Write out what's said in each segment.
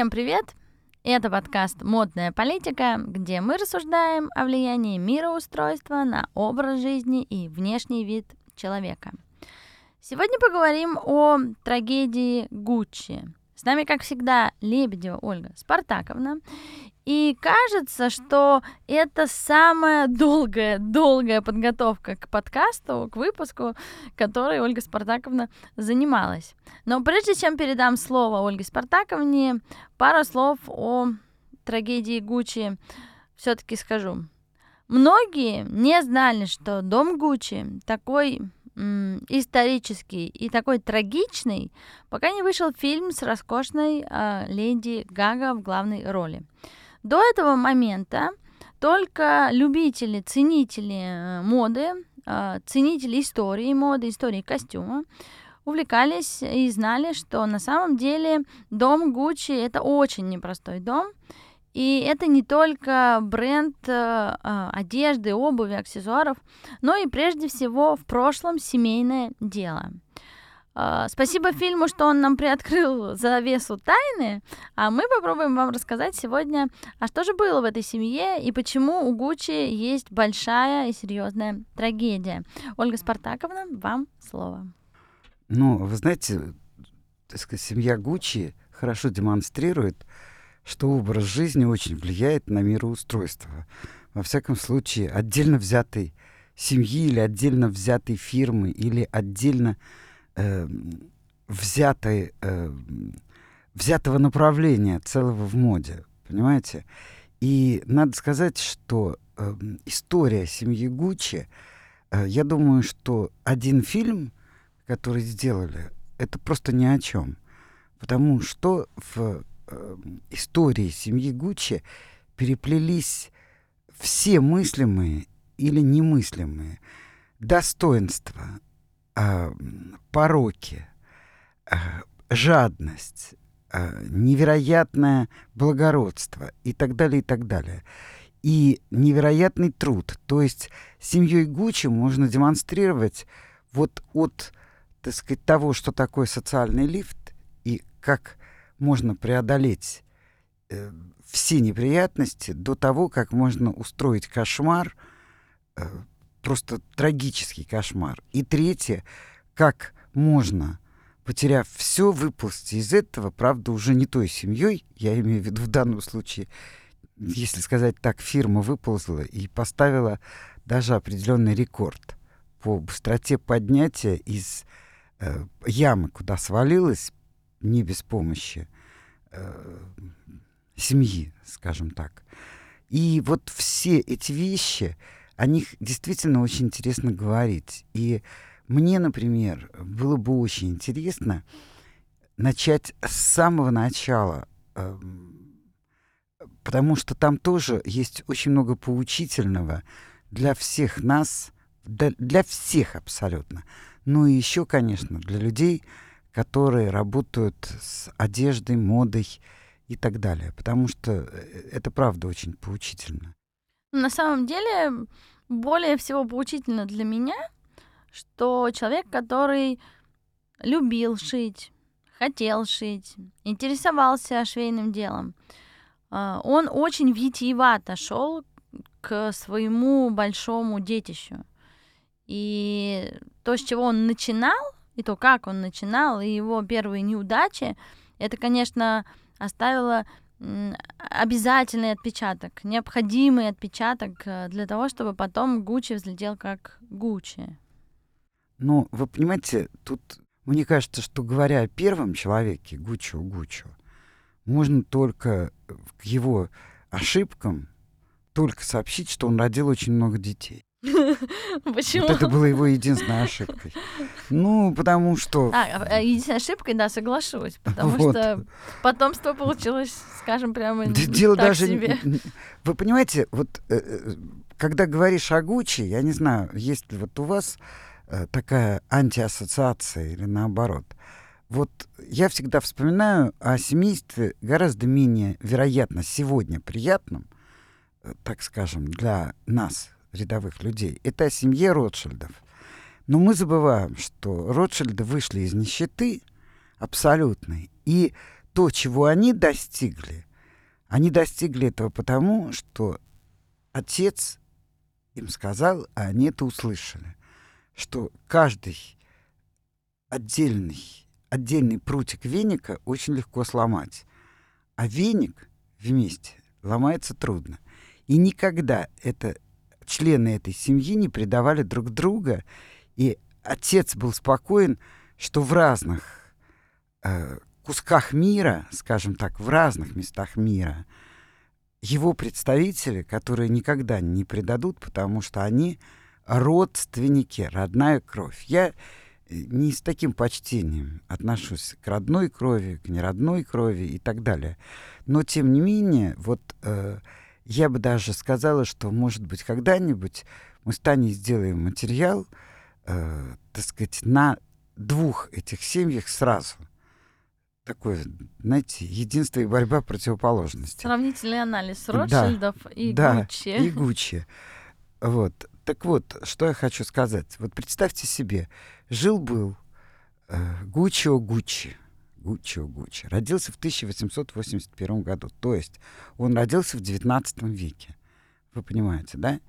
Всем привет! Это подкаст «Модная политика», где мы рассуждаем о влиянии мироустройства на образ жизни и внешний вид человека. Сегодня поговорим о трагедии Гуччи. С нами, как всегда, Лебедева Ольга Спартаковна. И кажется, что это самая долгая, долгая подготовка к подкасту, к выпуску, которой Ольга Спартаковна занималась. Но прежде чем передам слово Ольге Спартаковне, пару слов о трагедии Гуччи все-таки скажу. Многие не знали, что дом Гуччи такой исторический и такой трагичный, пока не вышел фильм с роскошной э, леди Гага в главной роли. До этого момента только любители, ценители э, моды, э, ценители истории моды, истории костюма увлекались и знали, что на самом деле дом Гуччи это очень непростой дом. И это не только бренд э, одежды, обуви, аксессуаров, но и прежде всего в прошлом семейное дело. А, спасибо фильму, что он нам приоткрыл завесу тайны, а мы попробуем вам рассказать сегодня, а что же было в этой семье и почему у Гуччи есть большая и серьезная трагедия. Ольга Спартаковна, вам слово. Ну, вы знаете, так сказать, семья Гуччи хорошо демонстрирует, что образ жизни очень влияет на мироустройство. Во всяком случае, отдельно взятой семьи или отдельно взятой фирмы или отдельно э, взятой, э, взятого направления целого в моде, понимаете? И надо сказать, что э, история семьи Гуччи, э, я думаю, что один фильм, который сделали, это просто ни о чем. Потому что в истории семьи Гуччи переплелись все мыслимые или немыслимые достоинства, э, пороки, э, жадность, э, невероятное благородство и так далее, и так далее. И невероятный труд. То есть семьей Гуччи можно демонстрировать вот от, так сказать, того, что такое социальный лифт и как можно преодолеть э, все неприятности до того, как можно устроить кошмар, э, просто трагический кошмар. И третье, как можно, потеряв все, выползти из этого, правда, уже не той семьей, я имею в виду в данном случае, если сказать так, фирма выползла и поставила даже определенный рекорд по быстроте поднятия из э, ямы, куда свалилась, не без помощи э, семьи, скажем так. И вот все эти вещи, о них действительно очень интересно говорить. И мне, например, было бы очень интересно начать с самого начала, эм, потому что там тоже есть очень много поучительного для всех нас, для, для всех абсолютно. Ну и еще, конечно, для людей, которые работают с одеждой, модой и так далее, потому что э, это правда очень поучительно. На самом деле, более всего поучительно для меня, что человек, который любил шить, хотел шить, интересовался швейным делом, а, он очень витиевато шел к своему большому детищу. И то, с чего он начинал, и то, как он начинал, и его первые неудачи, это, конечно, оставило обязательный отпечаток, необходимый отпечаток э, для того, чтобы потом Гуччи взлетел как Гуччи. Ну, вы понимаете, тут мне кажется, что говоря о первом человеке, Гуччо Гуччо, можно только к его ошибкам только сообщить, что он родил очень много детей. Почему? Вот это было его единственной ошибкой. Ну, потому что... А, а, а единственной ошибкой, да, соглашусь. Потому вот. что потомство получилось, скажем, прямо Дело так даже... себе. Вы понимаете, вот э, э, когда говоришь о Гуччи, я не знаю, есть ли вот у вас э, такая антиассоциация или наоборот. Вот я всегда вспоминаю о семействе гораздо менее, вероятно, сегодня приятном, так скажем, для нас, рядовых людей. Это о семье Ротшильдов. Но мы забываем, что Ротшильды вышли из нищеты абсолютной. И то, чего они достигли, они достигли этого потому, что отец им сказал, а они это услышали, что каждый отдельный, отдельный прутик веника очень легко сломать, а веник вместе ломается трудно. И никогда это члены этой семьи не предавали друг друга, и отец был спокоен, что в разных э, кусках мира, скажем так, в разных местах мира, его представители, которые никогда не предадут, потому что они родственники, родная кровь. Я э, не с таким почтением отношусь к родной крови, к неродной крови и так далее. Но, тем не менее, вот э, я бы даже сказала, что, может быть, когда-нибудь мы с Таней сделаем материал, э, так сказать, на двух этих семьях сразу. Такое, знаете, единство и борьба противоположностей. Сравнительный анализ Ротшильдов да, и да, Гуччи. и Гуччи. Вот. Так вот, что я хочу сказать. Вот представьте себе, жил-был э, Гуччио Гуччи. Гуччио Гуччи. Родился в 1881 году. То есть он родился в 19 веке. Вы понимаете, да?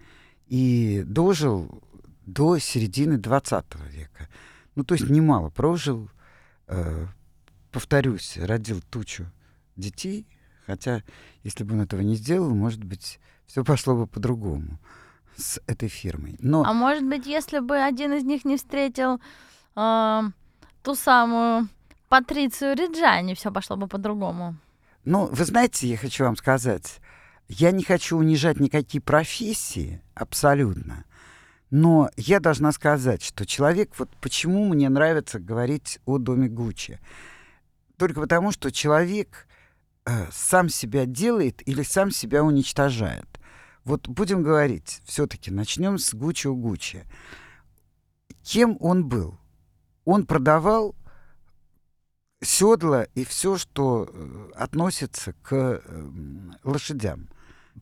И дожил до середины 20 века. Ну, то есть немало прожил. Э, повторюсь, родил тучу детей. Хотя, если бы он этого не сделал, может быть, все пошло бы по-другому с этой фирмой. Но... А может быть, если бы один из них не встретил э, ту самую Патрицию Риджани, все пошло бы по-другому. Ну, вы знаете, я хочу вам сказать, я не хочу унижать никакие профессии, абсолютно. Но я должна сказать, что человек, вот почему мне нравится говорить о доме Гуччи. Только потому, что человек э, сам себя делает или сам себя уничтожает. Вот будем говорить, все-таки начнем с Гуччи у Гуччи. Кем он был? Он продавал седла и все, что э, относится к эм, лошадям.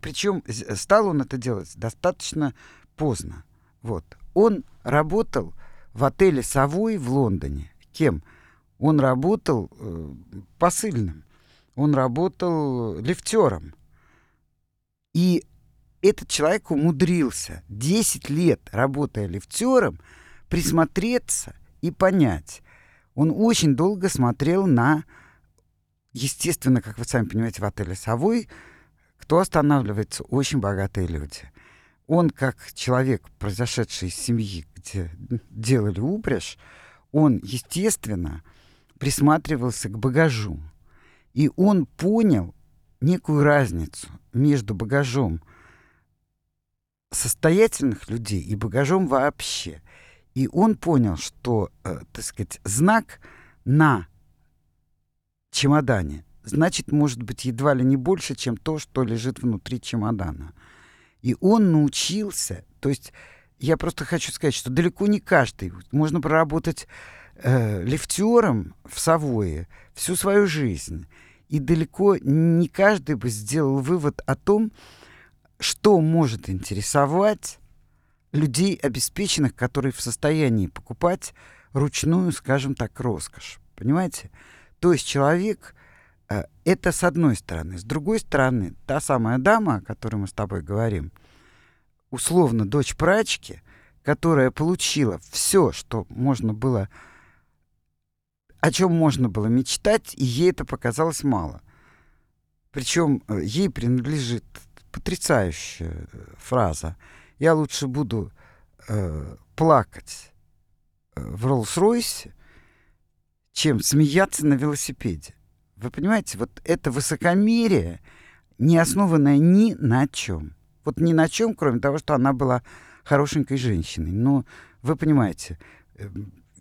Причем стал он это делать достаточно поздно. Вот. Он работал в отеле «Совой» в Лондоне. Кем? Он работал э, посыльным. Он работал лифтером. И этот человек умудрился 10 лет, работая лифтером, присмотреться и понять. Он очень долго смотрел на, естественно, как вы сами понимаете, в отеле «Совой», кто останавливается? Очень богатые люди. Он, как человек, произошедший из семьи, где делали упряжь, он, естественно, присматривался к багажу. И он понял некую разницу между багажом состоятельных людей и багажом вообще. И он понял, что, э, так сказать, знак на чемодане значит, может быть, едва ли не больше, чем то, что лежит внутри чемодана. И он научился, то есть я просто хочу сказать, что далеко не каждый, можно проработать э, лифтером в Савое всю свою жизнь. И далеко не каждый бы сделал вывод о том, что может интересовать людей обеспеченных, которые в состоянии покупать ручную, скажем так, роскошь. Понимаете? То есть человек э, это с одной стороны. С другой стороны, та самая дама, о которой мы с тобой говорим, условно дочь прачки, которая получила все, что можно было, о чем можно было мечтать, и ей это показалось мало. Причем э, ей принадлежит потрясающая э, фраза. Я лучше буду э, плакать э, в Роллс-Ройсе, чем смеяться на велосипеде. Вы понимаете, вот это высокомерие, не основанное ни на чем. Вот ни на чем, кроме того, что она была хорошенькой женщиной. Но вы понимаете, э,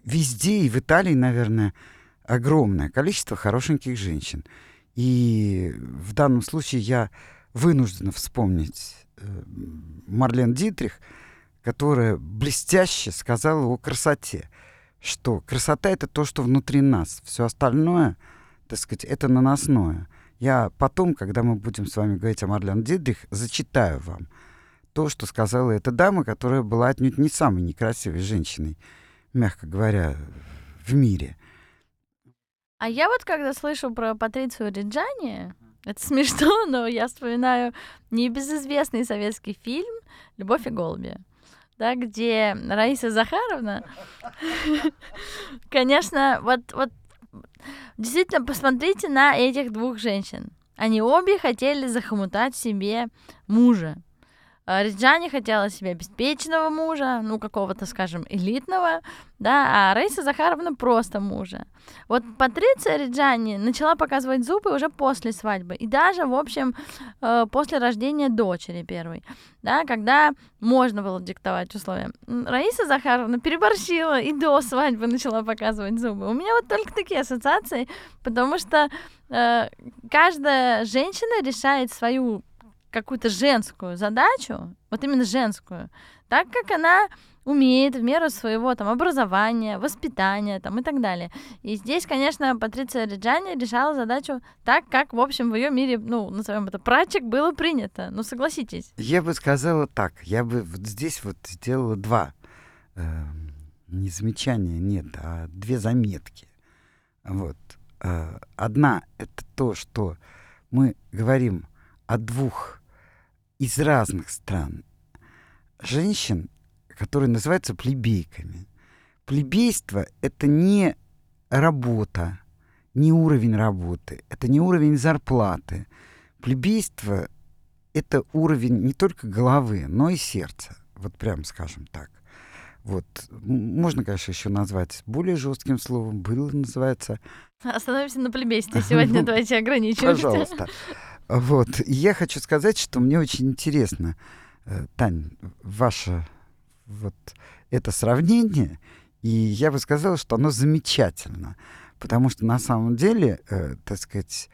везде и в Италии, наверное, огромное количество хорошеньких женщин. И в данном случае я вынуждена вспомнить Марлен Дитрих, которая блестяще сказала о красоте, что красота — это то, что внутри нас. Все остальное, так сказать, это наносное. Я потом, когда мы будем с вами говорить о Марлен Дитрих, зачитаю вам то, что сказала эта дама, которая была отнюдь не самой некрасивой женщиной, мягко говоря, в мире — А я вот когда слышу про Патрицию Риджани, это смешно, но я вспоминаю небезызвестный советский фильм «Любовь и голуби», да, где Раиса Захаровна, конечно, вот, вот действительно посмотрите на этих двух женщин. Они обе хотели захомутать себе мужа. А, Риджани хотела себе обеспеченного мужа, ну, какого-то, скажем, элитного, да, а Рейса Захаровна просто мужа. Вот Патриция Риджани начала показывать зубы уже после свадьбы, и даже, в общем, э, после рождения дочери первой, да, когда можно было диктовать условия. Раиса Захаровна переборщила и до свадьбы начала показывать зубы. У меня вот только такие ассоциации, потому что э, каждая женщина решает свою какую-то женскую задачу, вот именно женскую, так как она умеет в меру своего там образования, воспитания там и так далее. И здесь, конечно, Патриция Риджани решала задачу так, как, в общем, в ее мире, ну, назовем это, прачек было принято. Ну, согласитесь. Я бы сказала так. Я бы вот здесь вот сделала два э, не замечания, нет, а две заметки. Вот. Э, одна — это то, что мы говорим о двух из разных стран женщин, которые называются плебейками. Плебейство — это не работа, не уровень работы, это не уровень зарплаты. Плебейство — это уровень не только головы, но и сердца. Вот прям скажем так. Вот. Можно, конечно, еще назвать более жестким словом. Было называется... Остановимся на плебействе сегодня. Давайте ограничимся. Пожалуйста. Вот. Я хочу сказать, что мне очень интересно, э, Тань, ваше вот это сравнение, и я бы сказала, что оно замечательно, потому что на самом деле, э, так сказать,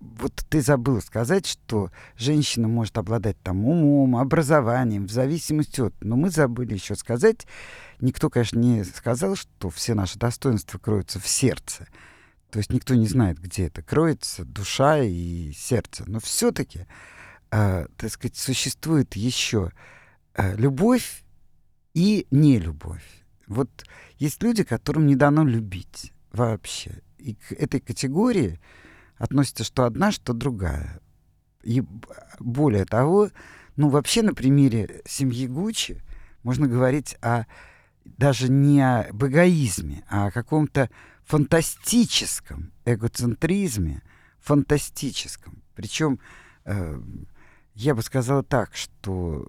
вот ты забыл сказать, что женщина может обладать там умом, образованием, в зависимости от... Но мы забыли еще сказать, никто, конечно, не сказал, что все наши достоинства кроются в сердце. То есть никто не знает, где это кроется, душа и сердце. Но все-таки, э, так сказать, существует еще э, любовь и нелюбовь. Вот есть люди, которым не дано любить вообще. И к этой категории относится что одна, что другая. И более того, ну вообще на примере семьи Гуччи можно говорить о даже не об эгоизме, а о каком-то фантастическом эгоцентризме, фантастическом. Причем э, я бы сказала так, что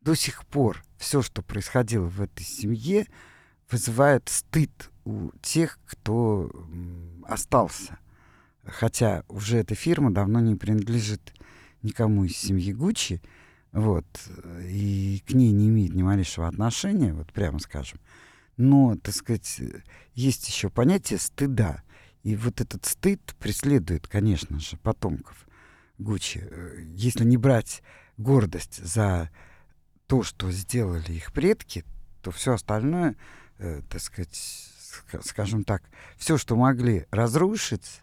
до сих пор все, что происходило в этой семье, вызывает стыд у тех, кто остался. Хотя уже эта фирма давно не принадлежит никому из семьи Гуччи, вот, и к ней не имеет ни малейшего отношения, вот прямо скажем. Но, так сказать, есть еще понятие стыда. И вот этот стыд преследует, конечно же, потомков Гуччи. Э, если не брать гордость за то, что сделали их предки, то все остальное, э, так сказать, скажем так, все, что могли разрушить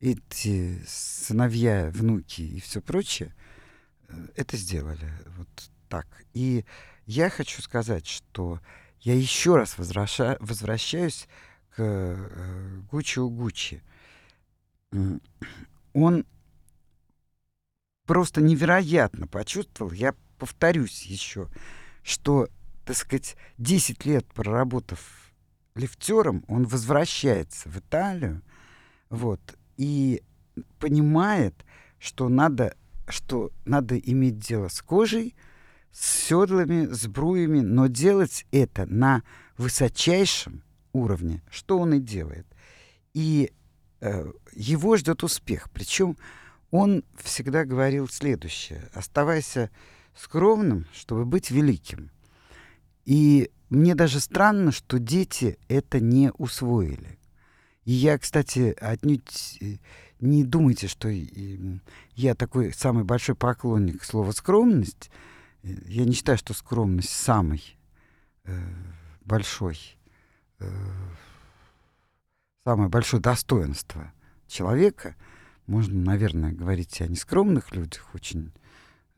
эти сыновья, внуки и все прочее, э, это сделали вот так. И я хочу сказать, что я еще раз возвраща, возвращаюсь к э, Гуччи Гуччи. Он просто невероятно почувствовал, я повторюсь еще, что, так сказать, 10 лет проработав лифтером, он возвращается в Италию, вот, и понимает, что надо, что надо иметь дело с кожей, с седлами, с бруями, но делать это на высочайшем уровне, что он и делает. И э, его ждет успех. Причем он всегда говорил следующее. Оставайся скромным, чтобы быть великим. И мне даже странно, что дети это не усвоили. И я, кстати, отнюдь э, не думайте, что я такой самый большой поклонник слова «скромность», я не считаю, что скромность самый э, большой, э, самое большое достоинство человека. Можно, наверное, говорить о нескромных людях, очень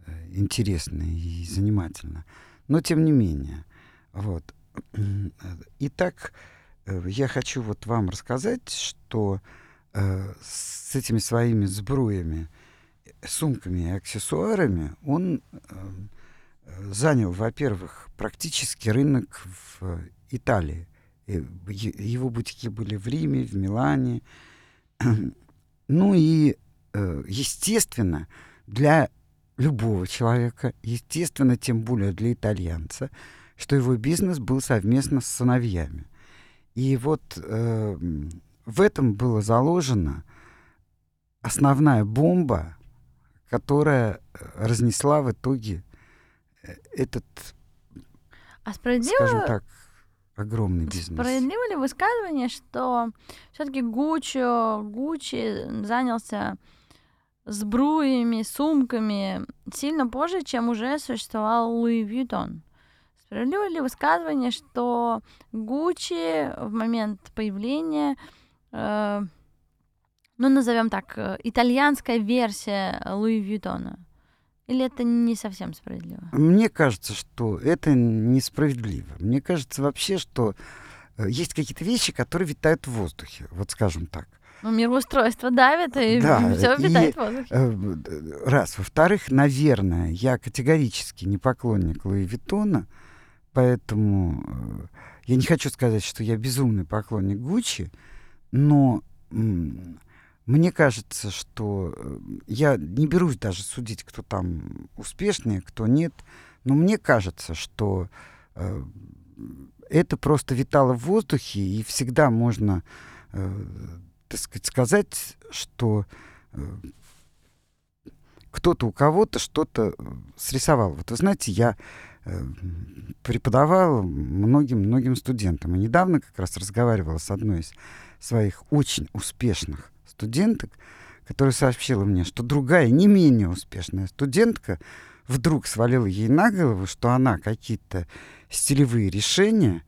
э, интересно и занимательно. Но тем не менее. Вот. Итак, э, я хочу вот вам рассказать, что э, с этими своими сбруями, сумками и аксессуарами он э, занял, во-первых, практически рынок в Италии. Его бутики были в Риме, в Милане. Ну и, э, естественно, для любого человека, естественно, тем более для итальянца, что его бизнес был совместно с сыновьями. И вот э, в этом было заложена основная бомба, которая э, разнесла в итоге э, этот, а справедливо, скажем так, огромный бизнес. Справедливо ли высказывание, что все-таки Гуччи, Гуччи занялся сбруями, сумками сильно позже, чем уже существовал Луи Вьютон? Справедливо ли высказывание, что Гуччи в момент появления, э, ну, назовем так, э, итальянская версия Луи Вьютона? Или это не совсем справедливо? Мне кажется, что это несправедливо. Мне кажется вообще, что э, есть какие-то вещи, которые витают в воздухе, вот скажем так. Ну, мироустройство давит, и да, все витает и, в воздухе. Э, раз. Во-вторых, наверное, я категорически не поклонник Луи Виттона, поэтому э, я не хочу сказать, что я безумный поклонник Гуччи, но мне кажется, что э, я не берусь даже судить, кто там успешнее, кто нет, но мне кажется, что э, это просто витало в воздухе, и всегда можно, э, так сказать, сказать, что э, кто-то у кого-то что-то срисовал. Вот вы знаете, я преподавал многим-многим студентам, и недавно как раз разговаривала с одной из своих очень успешных студенток, которая сообщила мне, что другая, не менее успешная студентка вдруг свалила ей на голову, что она какие-то стилевые решения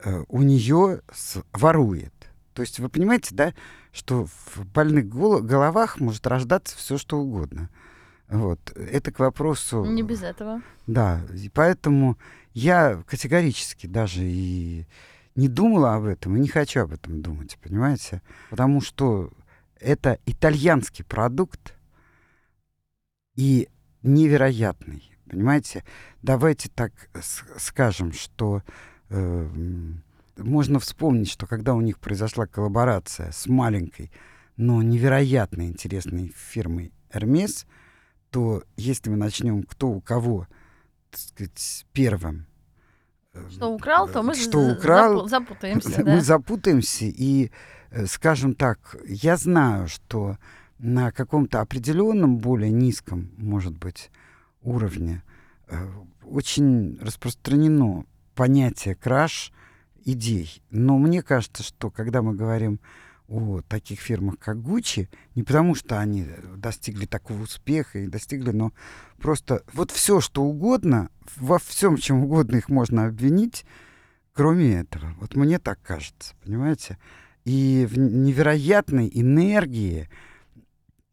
э, у нее с, ворует. То есть вы понимаете, да, что в больных гол- головах может рождаться все что угодно. Вот. Это к вопросу... Не без этого. Да, и поэтому я категорически даже и не думала об этом, и не хочу об этом думать, понимаете? Потому что это итальянский продукт и невероятный. Понимаете? Давайте так скажем, что э, можно вспомнить, что когда у них произошла коллаборация с маленькой, но невероятно интересной фирмой Hermes, то если мы начнем кто у кого, так сказать, первым э, что украл, то мы что украл, запутаемся. Мы запутаемся, и Э, скажем так, я знаю, что на каком-то определенном, более низком, может быть, уровне э, очень распространено понятие краш идей. Но мне кажется, что когда мы говорим о таких фирмах, как Gucci, не потому что они достигли такого успеха и достигли, но просто вот все, что угодно, во всем, чем угодно их можно обвинить, кроме этого. Вот мне так кажется, понимаете? И в невероятной энергии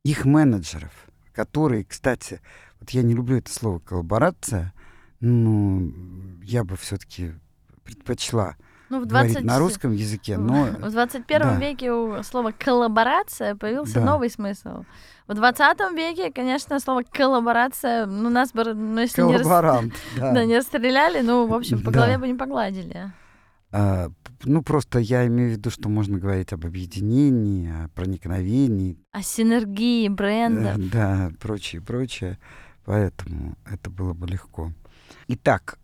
их менеджеров, которые, кстати, вот я не люблю это слово коллаборация, но я бы все-таки предпочла ну, в 20... говорить на русском языке, но... В 21 да. веке у слова «коллаборация» появился да. новый смысл. В 20 веке, конечно, слово «коллаборация», ну, нас бы, ну, если не, рас... да. Да, не расстреляли, ну, в общем, по да. голове бы не погладили. А, ну, просто я имею в виду, что можно говорить об объединении, о проникновении. О синергии брендов. Э, да, прочее, прочее. Поэтому это было бы легко. Итак,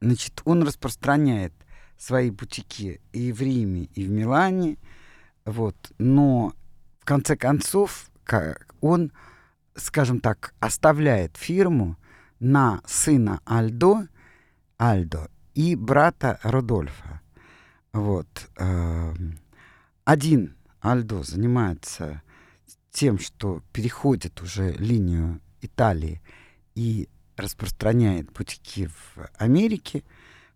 значит, он распространяет свои бутики и в Риме, и в Милане. Вот. Но в конце концов он, скажем так, оставляет фирму на сына Альдо, Альдо и брата Рудольфа. Вот. Эм, один Альдо занимается тем, что переходит уже линию Италии и распространяет бутики в Америке.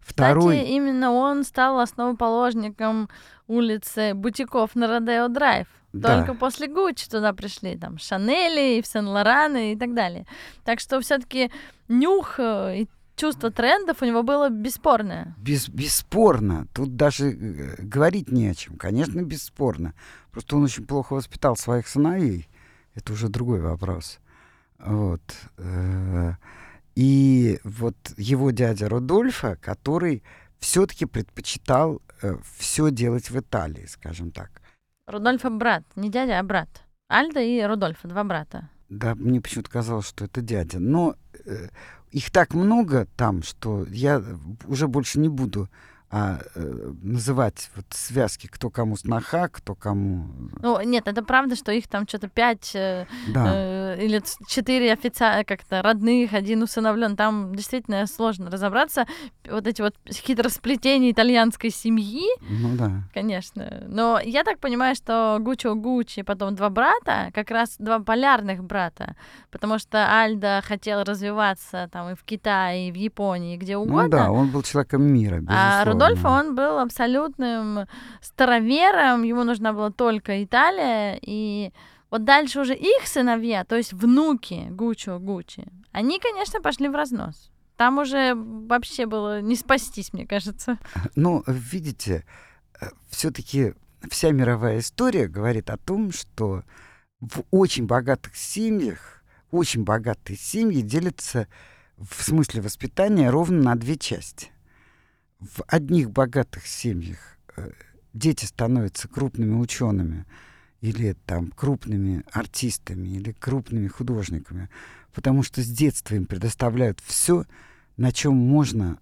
Второй... Кстати, именно он стал основоположником улицы бутиков на Родео Драйв. Да. Только после Гуччи туда пришли там Шанели, и Сен-Лораны и так далее. Так что все-таки нюх э, чувство трендов у него было бесспорное. Без, бесспорно. Тут даже э, говорить не о чем. Конечно, бесспорно. Просто он очень плохо воспитал своих сыновей. Это уже другой вопрос. Вот. Э, и вот его дядя Рудольфа, который все-таки предпочитал э, все делать в Италии, скажем так. Рудольфа брат, не дядя, а брат. Альда и Рудольфа, два брата. Да, мне почему-то казалось, что это дядя. Но э, их так много там, что я уже больше не буду а, э, называть вот связки, кто кому сноха, кто кому... Ну, нет, это правда, что их там что-то пять э, да. э, или четыре официально как-то родных, один усыновлен. Там действительно сложно разобраться. Вот эти вот хитросплетения итальянской семьи. Ну да. Конечно. Но я так понимаю, что Гуччо Гуччи, потом два брата, как раз два полярных брата, потому что Альда хотел развиваться там и в Китае, и в Японии, где угодно. Ну да, он был человеком мира, а безусловно. А Рудольфо, он был абсолютным старовером, ему нужна была только Италия, и вот дальше уже их сыновья, то есть внуки Гуччо Гуччи, они, конечно, пошли в разнос. Там уже вообще было не спастись, мне кажется. Ну, видите, э, все-таки вся мировая история говорит о том, что в очень богатых семьях, очень богатые семьи делятся в смысле воспитания ровно на две части в одних богатых семьях э, дети становятся крупными учеными или там крупными артистами или крупными художниками, потому что с детства им предоставляют все, на чем можно,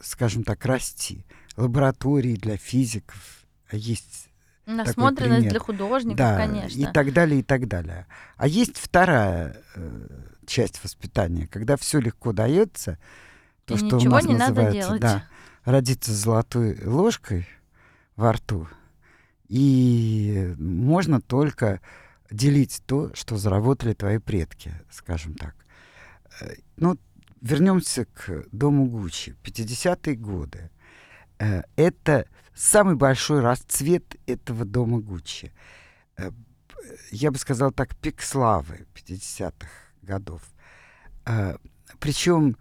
скажем так, расти. Лаборатории для физиков, а есть Насмотренность для художников, да, конечно. И так далее, и так далее. А есть вторая э, часть воспитания, когда все легко дается, то, и что ничего у нас не называется, надо делать. Да, родиться с золотой ложкой во рту, и можно только делить то, что заработали твои предки, скажем так. Э, ну, вернемся к дому Гуччи. 50-е годы. Э, это самый большой расцвет этого дома Гуччи. Э, я бы сказал так, пик славы 50-х годов. Причем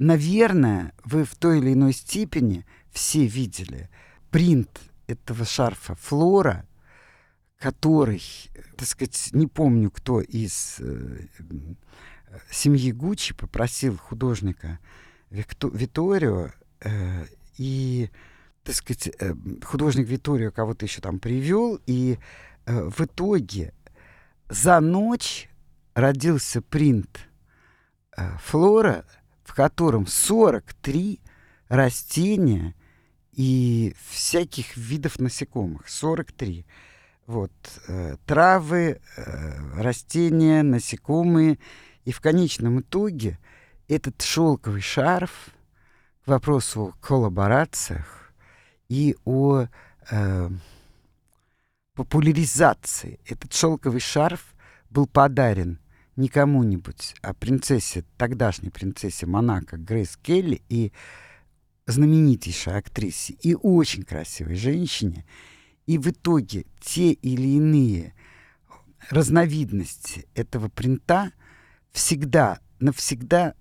Наверное, вы в той или иной степени все видели принт этого шарфа Флора, который, так сказать, не помню, кто из э, семьи Гуччи попросил художника Викто, Виторио э, и, так сказать, э, художник Виторио кого-то еще там привел, и э, в итоге за ночь родился принт э, Флора — в котором 43 растения и всяких видов насекомых. 43. Вот. Э, травы, э, растения, насекомые. И в конечном итоге этот шелковый шарф к вопросу о коллаборациях и о э, популяризации. Этот шелковый шарф был подарен не кому-нибудь, а принцессе, тогдашней принцессе Монако Грейс Келли и знаменитейшей актрисе и очень красивой женщине. И в итоге те или иные разновидности этого принта всегда, навсегда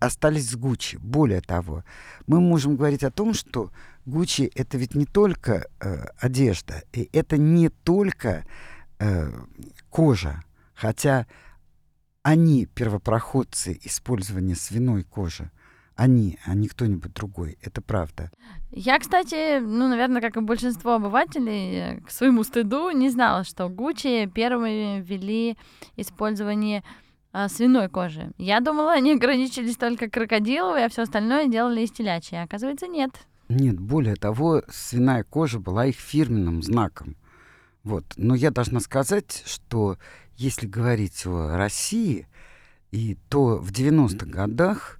остались с Гуччи. Более того, мы можем говорить о том, что Гуччи это ведь не только э, одежда, и это не только э, кожа, хотя они первопроходцы использования свиной кожи. Они, а не кто-нибудь другой. Это правда. Я, кстати, ну, наверное, как и большинство обывателей, к своему стыду не знала, что Гуччи первыми ввели использование а, свиной кожи. Я думала, они ограничились только крокодиловой, а все остальное делали из телячьей. Оказывается, нет. Нет, более того, свиная кожа была их фирменным знаком. Вот. Но я должна сказать, что если говорить о России, и то в 90-х годах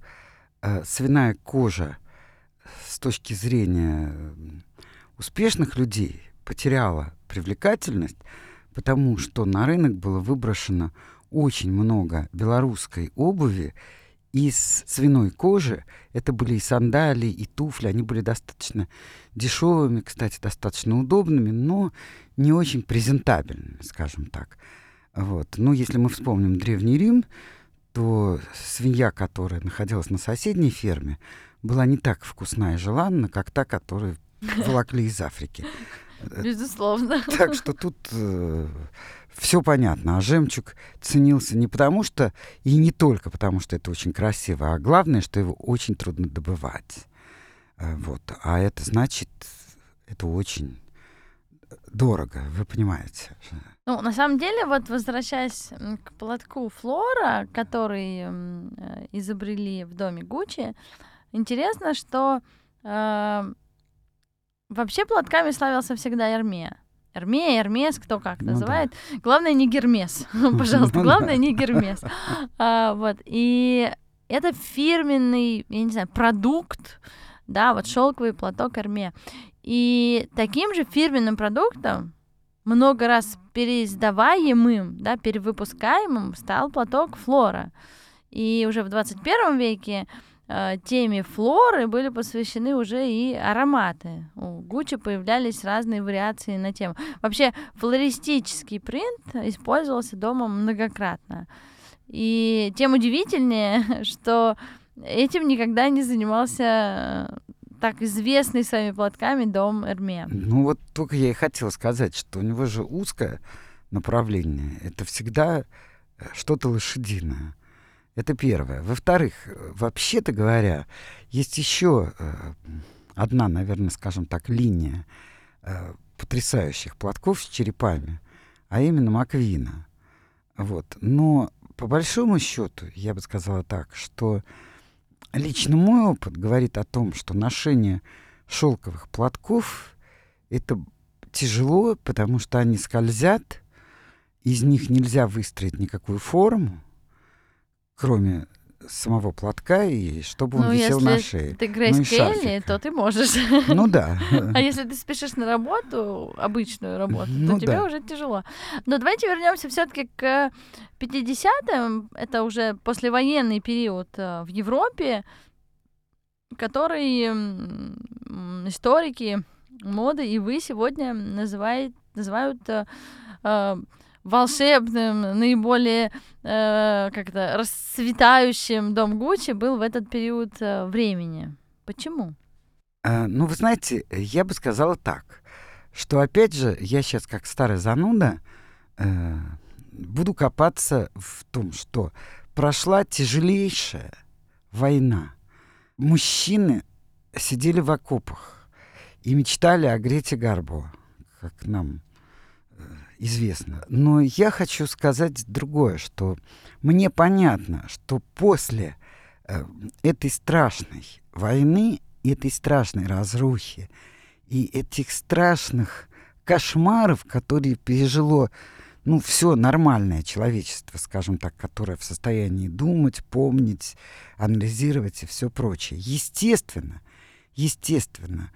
э, свиная кожа с точки зрения успешных людей потеряла привлекательность, потому что на рынок было выброшено очень много белорусской обуви из свиной кожи. Это были и сандалии, и туфли. Они были достаточно дешевыми, кстати, достаточно удобными, но не очень презентабельными, скажем так. Вот. Ну, если мы вспомним Древний Рим, что свинья, которая находилась на соседней ферме, была не так вкусна и желанна, как та, которую волокли из Африки. Безусловно. Так что тут э, все понятно. А жемчуг ценился не потому что, и не только потому что это очень красиво, а главное, что его очень трудно добывать. Э, вот. А это значит, это очень дорого, вы понимаете. Ну, на самом деле, вот возвращаясь к платку Флора, который э, изобрели в доме Гуччи, интересно, что э, вообще платками славился всегда Эрме. Эрме, Эрмес, кто как ну, называет. Да. Главное не Гермес, пожалуйста, ну главное не Гермес. А, вот и это фирменный, я не знаю, продукт, да, вот шелковый платок Эрме. И таким же фирменным продуктом, много раз переиздаваемым, да, перевыпускаемым стал платок Флора. И уже в 21 веке э, теме флоры были посвящены уже и ароматы. У Гуччи появлялись разные вариации на тему. Вообще флористический принт использовался дома многократно. И тем удивительнее, что этим никогда не занимался так известный своими платками дом Эрме. Ну вот только я и хотел сказать, что у него же узкое направление. Это всегда э, что-то лошадиное. Это первое. Во-вторых, вообще-то говоря, есть еще э, одна, наверное, скажем так, линия э, потрясающих платков с черепами, а именно Маквина. Вот. Но по большому счету, я бы сказала так, что лично мой опыт говорит о том, что ношение шелковых платков это тяжело, потому что они скользят, из них нельзя выстроить никакую форму, кроме самого платка и чтобы он ну, висел на шее. ты Грейс ну, Келли, то ты можешь. Ну да. А если ты спешишь на работу, обычную работу, ну, то тебе да. уже тяжело. Но давайте вернемся все-таки к 50-м. Это уже послевоенный период э, в Европе, который историки моды и вы сегодня называет, называют э, э волшебным, наиболее э, как-то расцветающим дом Гуччи был в этот период э, времени. Почему? А, ну, вы знаете, я бы сказала так, что опять же, я сейчас как старый зануда э, буду копаться в том, что прошла тяжелейшая война. Мужчины сидели в окопах и мечтали о Грете Гарбо, как нам известно. Но я хочу сказать другое, что мне понятно, что после э, этой страшной войны, этой страшной разрухи и этих страшных кошмаров, которые пережило ну, все нормальное человечество, скажем так, которое в состоянии думать, помнить, анализировать и все прочее. Естественно, естественно,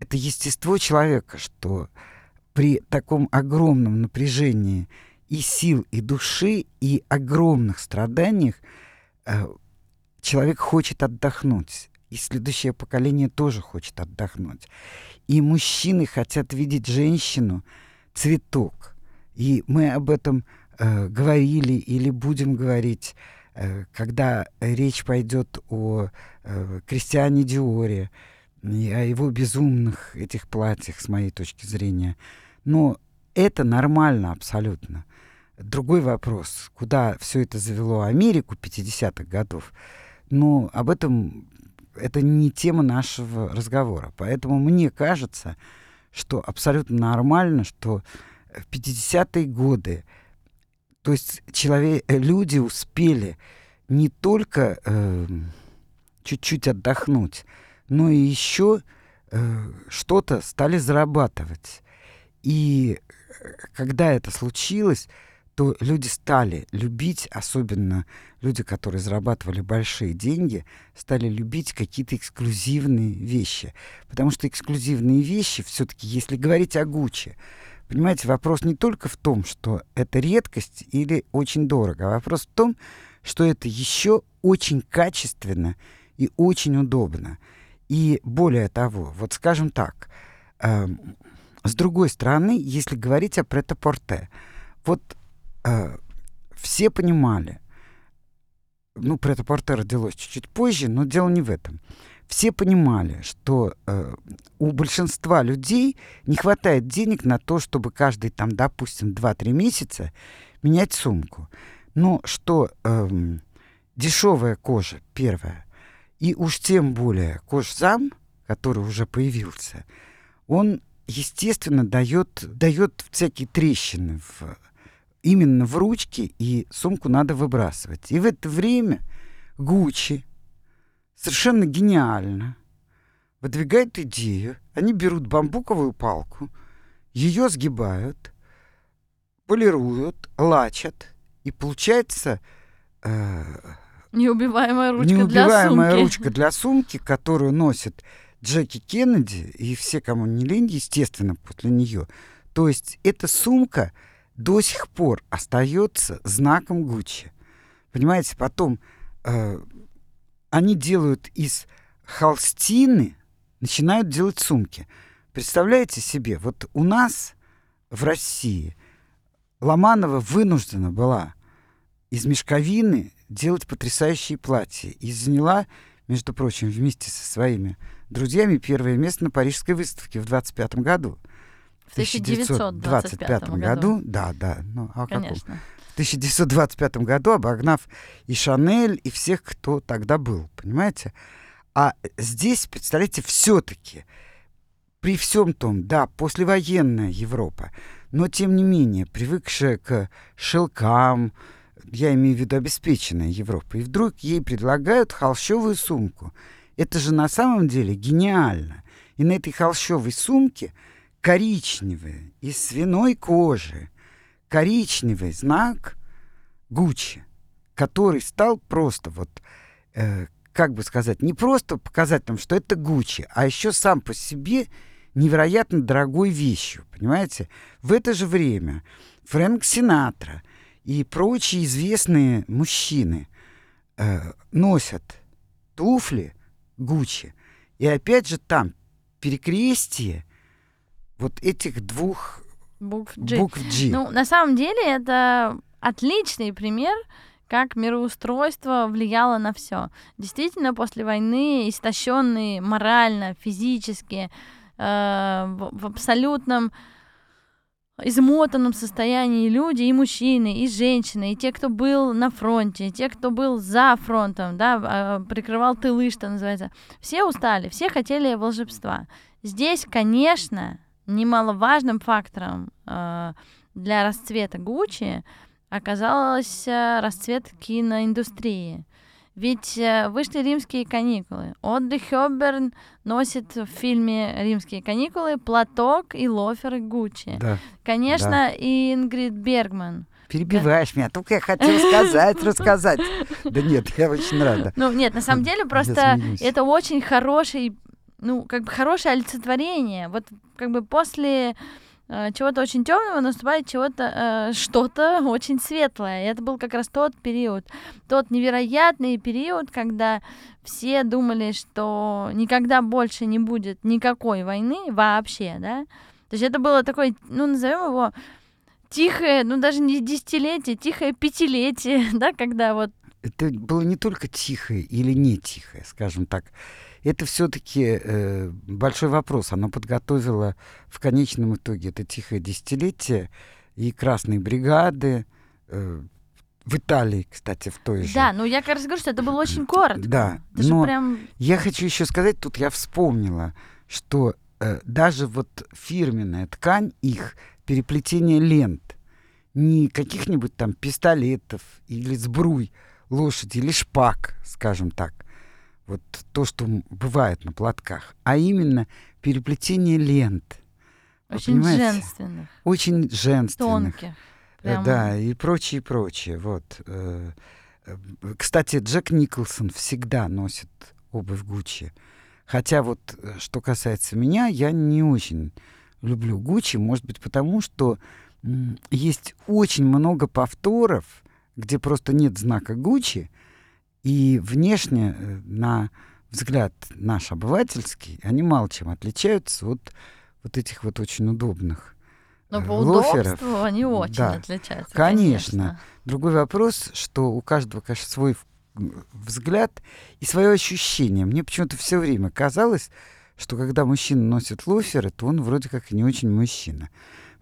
это естество человека, что при таком огромном напряжении и сил, и души, и огромных страданиях э, человек хочет отдохнуть. И следующее поколение тоже хочет отдохнуть. И мужчины хотят видеть женщину цветок. И мы об этом э, говорили или будем говорить, э, когда речь пойдет о э, Кристиане Диоре, и о его безумных этих платьях, с моей точки зрения. Но это нормально абсолютно. Другой вопрос, куда все это завело Америку 50-х годов, но об этом это не тема нашего разговора. Поэтому мне кажется, что абсолютно нормально, что в 50-е годы, то есть человек, люди успели не только э, чуть-чуть отдохнуть, но и еще э, что-то стали зарабатывать. И э, когда это случилось, то люди стали любить, особенно люди, которые зарабатывали большие деньги, стали любить какие-то эксклюзивные вещи. Потому что эксклюзивные вещи, все-таки, если говорить о Гуччи, понимаете, вопрос не только в том, что это редкость или очень дорого, а вопрос в том, что это еще очень качественно и очень удобно. И более того, вот скажем так, э, с другой стороны, если говорить о претапорте, вот э, все понимали, ну, претапорте родилось чуть-чуть позже, но дело не в этом. Все понимали, что э, у большинства людей не хватает денег на то, чтобы каждый, там, допустим, 2-3 месяца менять сумку. Но что э, дешевая кожа, первая, и уж тем более кожзам, который уже появился, он, естественно, дает, дает всякие трещины в, именно в ручке, и сумку надо выбрасывать. И в это время Гуччи совершенно гениально выдвигает идею. Они берут бамбуковую палку, ее сгибают, полируют, лачат, и получается э, неубиваемая ручка неубиваемая для сумки. ручка для сумки, которую носит Джеки Кеннеди и все, кому не лень, естественно, после нее. То есть эта сумка до сих пор остается знаком Гуччи. Понимаете, потом э, они делают из холстины, начинают делать сумки. Представляете себе, вот у нас в России Ломанова вынуждена была из мешковины делать потрясающие платья и заняла, между прочим, вместе со своими друзьями первое место на Парижской выставке в 25 году. В 1925 году. Да, да. Ну, а каком? Конечно. В 1925 году, обогнав и Шанель, и всех, кто тогда был, понимаете? А здесь, представляете, все-таки при всем том, да, послевоенная Европа, но тем не менее привыкшая к шелкам, я имею в виду обеспеченная Европа, и вдруг ей предлагают холщовую сумку. Это же на самом деле гениально. И на этой холщовой сумке коричневая из свиной кожи, коричневый знак Гуччи, который стал просто вот, э, как бы сказать, не просто показать нам, что это Гуччи, а еще сам по себе невероятно дорогой вещью, понимаете? В это же время Фрэнк Синатра и прочие известные мужчины э, носят туфли Гуччи. И опять же там перекрестие вот этих двух Букв G. букв G. Ну, на самом деле, это отличный пример, как мироустройство влияло на все. Действительно, после войны истощенные морально, физически, э, в, в абсолютном измотанном состоянии люди, и мужчины, и женщины, и те, кто был на фронте, и те, кто был за фронтом, да, а, прикрывал тылы, что называется, все устали, все хотели волшебства. Здесь, конечно, немаловажным фактором э, для расцвета Гуччи оказалось э, расцвет киноиндустрии. Ведь э, вышли римские каникулы. Одри Хёберн носит в фильме «Римские каникулы» платок и лоферы Гуччи. Да. Конечно, Да. и Ингрид Бергман. Перебиваешь меня, только я хотела сказать, рассказать. Да нет, я очень рада. Ну, нет, на самом деле просто это очень хороший, ну, как бы хорошее олицетворение. Вот как бы после чего-то очень темного наступает чего-то э, что-то очень светлое. И это был как раз тот период, тот невероятный период, когда все думали, что никогда больше не будет никакой войны вообще, да. То есть это было такое, ну, назовем его тихое, ну, даже не десятилетие, тихое пятилетие, да, когда вот Это было не только тихое или не тихое, скажем так. Это все-таки большой вопрос. Оно подготовило в конечном итоге это тихое десятилетие и красные бригады э, в Италии, кстати, в той же. Да, ну я как раз говорю, что это было очень коротко. Да, Это но прям... Я хочу еще сказать, тут я вспомнила, что э, даже вот фирменная ткань их переплетение лент, не каких-нибудь там пистолетов или сбруй лошади или шпаг, скажем так, вот то, что бывает на платках, а именно переплетение лент. Очень женственных, Очень женственных. тонких. Э, Прям... Да, и прочее, прочее. Вот. э, э, Кстати, Джек Николсон всегда носит обувь Гуччи. Хотя вот, что касается меня, я не очень люблю Гуччи. Может быть, потому что есть очень много повторов, где просто нет знака Гуччи, и внешне, э, на взгляд наш обывательский, они мало чем отличаются от вот этих вот очень удобных Но э, по лоферов. удобству они очень Да. отличаются. Конечно. Другой вопрос, что у каждого, конечно, свой взгляд и свое ощущение. Мне почему-то все время казалось, что когда мужчина носит лоферы, то он вроде как не очень мужчина.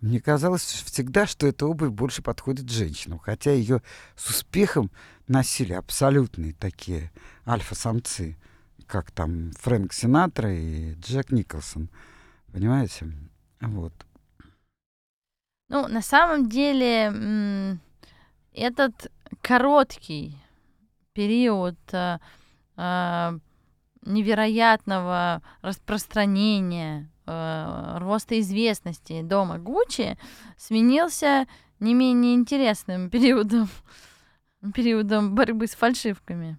Мне казалось всегда, что эта обувь больше подходит женщинам, хотя ее с успехом носили абсолютные такие альфа-самцы, как там Фрэнк Синатра и Джек Николсон. Понимаете? Вот. Ну, на самом деле, этот короткий период э, невероятного распространения, э, роста известности дома Гуччи сменился не менее интересным периодом, периодом борьбы с фальшивками.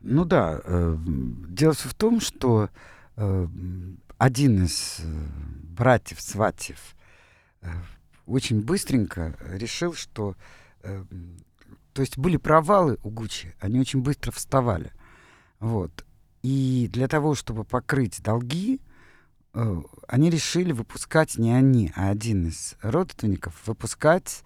Ну да, э, дело в том, что э, один из э, братьев Сватьев очень быстренько решил, что то есть были провалы у Гуччи, они очень быстро вставали. Вот. И для того, чтобы покрыть долги, они решили выпускать не они, а один из родственников выпускать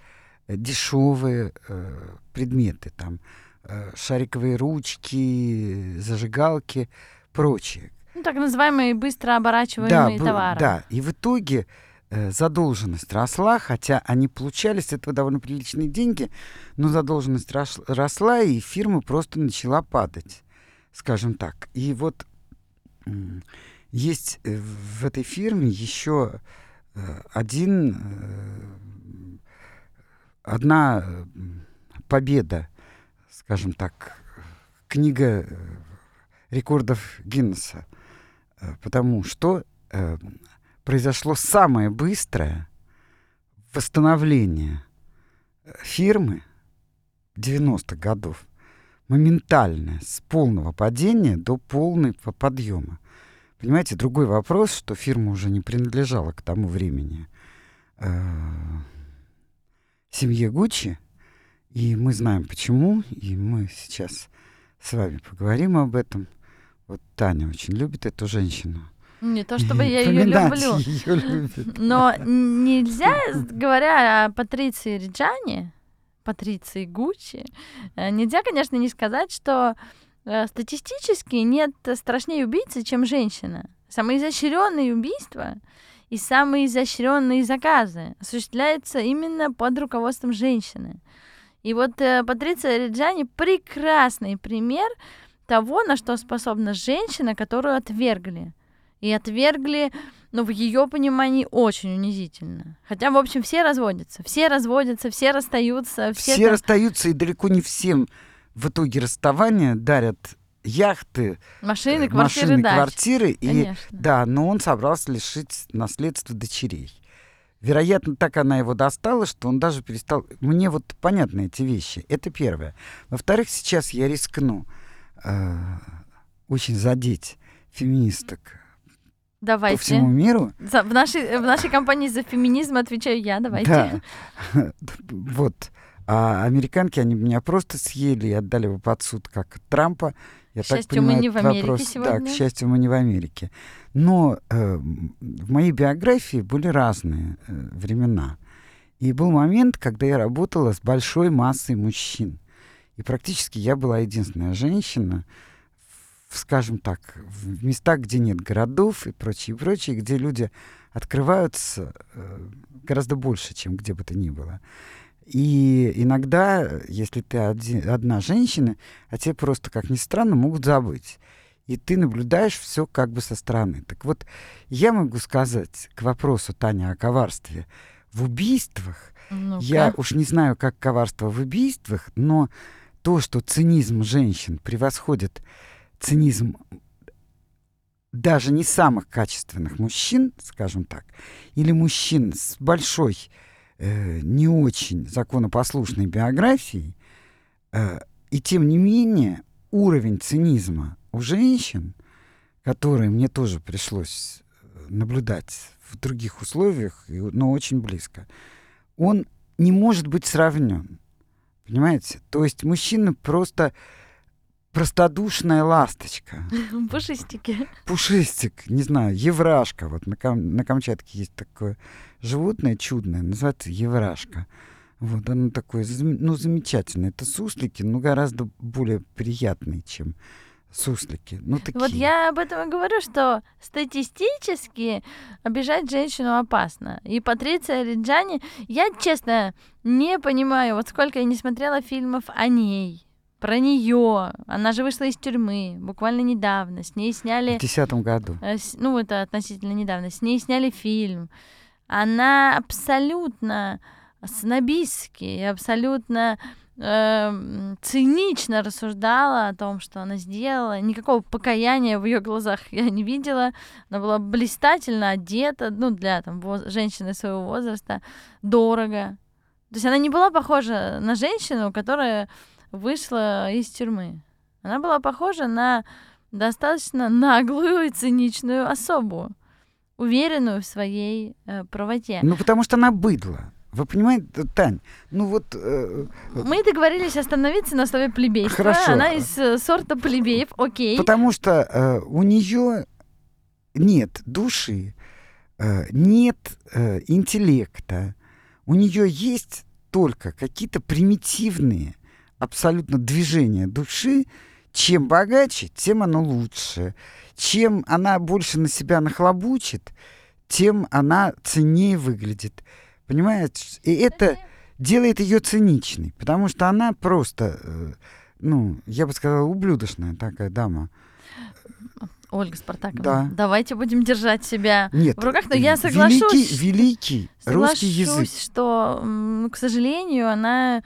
дешевые э, предметы, там э, шариковые ручки, зажигалки, прочее. Ну, так называемые быстро оборачиваемые да, товары. Да, и в итоге Э, задолженность росла, хотя они получали с этого довольно приличные деньги, но задолженность росла, и фирма просто начала падать, скажем так. И вот есть э, в этой фирме еще э, один, одна победа, скажем так, книга рекордов Гиннесса, потому что произошло самое быстрое восстановление э, фирмы 90-х годов. Моментальное, с полного падения до полного подъема. Понимаете, другой вопрос, что фирма уже не принадлежала к тому времени э, семье Гуччи. И мы знаем почему, и мы сейчас с вами поговорим об этом. Вот Таня очень любит эту женщину. Не то чтобы я ее люблю. Но нельзя, говоря о Патриции Риджани, Патриции Гуччи, э, нельзя, конечно, не сказать, что э, статистически нет страшнее убийцы, чем женщина. Самые изощренные убийства и самые изощренные заказы осуществляются именно под руководством женщины. И вот э, Патриция Риджани прекрасный пример того, на что способна женщина, которую отвергли и отвергли, ну, в ее понимании, очень унизительно. Хотя, в общем, все разводятся, все разводятся, все расстаются. Все, все там... расстаются, и далеко не всем в итоге расставания дарят яхты, машины, э, квартиры, машины, квартиры и да, но он собрался лишить наследства дочерей. Вероятно, так она его достала, что он даже перестал. Мне вот понятны эти вещи. Это первое. Во-вторых, сейчас я рискну э, очень задеть феминисток Давайте. по всему миру. За, в, нашей, в нашей компании за феминизм отвечаю я, давайте. Да. вот. А американки, они меня просто съели и отдали бы под суд, как Трампа. Я к счастью, так понимаю, мы не в Америке вопрос. сегодня. Да, к счастью, мы не в Америке. Но э, в моей биографии были разные э, времена. И был момент, когда я работала с большой массой мужчин. И практически я была единственная женщина, скажем так, в местах, где нет городов и прочее, прочее, где люди открываются э, гораздо больше, чем где бы то ни было. И иногда, если ты один, одна женщина, а тебе просто, как ни странно, могут забыть. И ты наблюдаешь все как бы со стороны. Так вот, я могу сказать к вопросу, Таня, о коварстве. В убийствах, ну я уж не знаю, как коварство в убийствах, но то, что цинизм женщин превосходит цинизм даже не самых качественных мужчин, скажем так, или мужчин с большой, э, не очень законопослушной биографией, э, и тем не менее уровень цинизма у женщин, который мне тоже пришлось э, наблюдать в других условиях, но очень близко, он не может быть сравнен. Понимаете? То есть мужчина просто простодушная ласточка. Пушистики. Пушистик, не знаю, еврашка. Вот на, Кам на Камчатке есть такое животное чудное, называется еврашка. Вот, оно такое, ну, замечательное. Это суслики, но гораздо более приятные, чем суслики. Ну, такие. Вот я об этом и говорю, что статистически обижать женщину опасно. И Патриция Риджани, я, честно, не понимаю, вот сколько я не смотрела фильмов о ней, про нее. Она же вышла из тюрьмы буквально недавно. С ней сняли... В десятом году. Э, ну, это относительно недавно. С ней сняли фильм. Она абсолютно снобистски, абсолютно э, цинично рассуждала о том, что она сделала. Никакого покаяния в ее глазах я не видела. Она была блистательно одета, ну, для там, воз- женщины своего возраста, дорого. То есть она не была похожа на женщину, которая вышла из тюрьмы. Она была похожа на достаточно наглую и циничную особу, уверенную в своей э, правоте. Ну, потому что она быдла. Вы понимаете, Тань, ну вот... Э, Мы договорились остановиться на слове плебейство. Хорошо. Она из э, сорта плебеев, окей. Потому что э, у нее нет души, э, нет э, интеллекта. У нее есть только какие-то примитивные абсолютно движения души. Чем богаче, тем оно лучше. Чем она больше на себя нахлобучит, тем она ценнее выглядит. Понимаешь? И это делает ее циничной, потому что она просто, э, ну, я бы сказала, ублюдочная такая дама. Ольга Спартаковна, Да. давайте будем держать себя Нет, в руках, но я соглашусь, Великий, великий русский язык. что, ну, к сожалению, она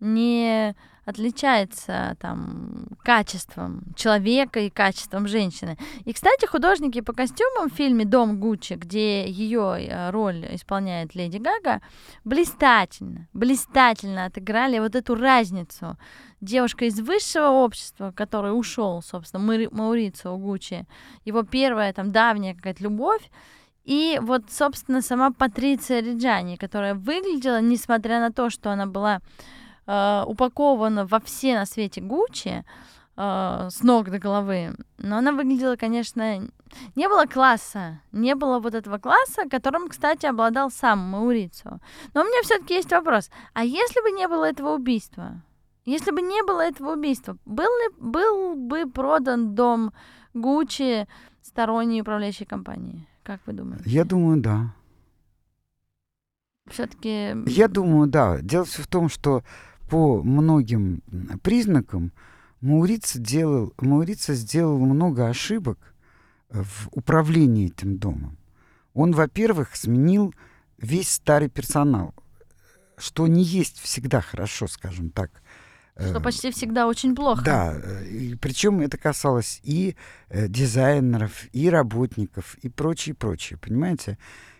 не отличается там качеством человека и качеством женщины. И, кстати, художники по костюмам в фильме «Дом Гуччи», где ее роль исполняет Леди Гага, блистательно, блистательно отыграли вот эту разницу. Девушка из высшего общества, который ушел, собственно, Маурицио Гуччи, его первая там давняя какая-то любовь, и вот, собственно, сама Патриция Риджани, которая выглядела, несмотря на то, что она была э, упакована во все на свете Гуччи, э, с ног до головы, но она выглядела, конечно, не было класса, не было вот этого класса, которым, кстати, обладал сам Маурицио. Но у меня все-таки есть вопрос: а если бы не было этого убийства? Если бы не было этого убийства, был ли был бы продан дом Гуччи сторонней управляющей компании? Как вы думаете? Я думаю, да. Все-таки Я думаю, да. Дело все в том, что по многим признакам Маурица, делал, Маурица сделал много ошибок в управлении этим домом. Он, во-первых, сменил весь старый персонал, что не есть всегда хорошо, скажем так. что Э, почти всегда очень плохо. Да, э, причем это касалось и э, дизайнеров, и работников, и прочее, прочее, понимаете?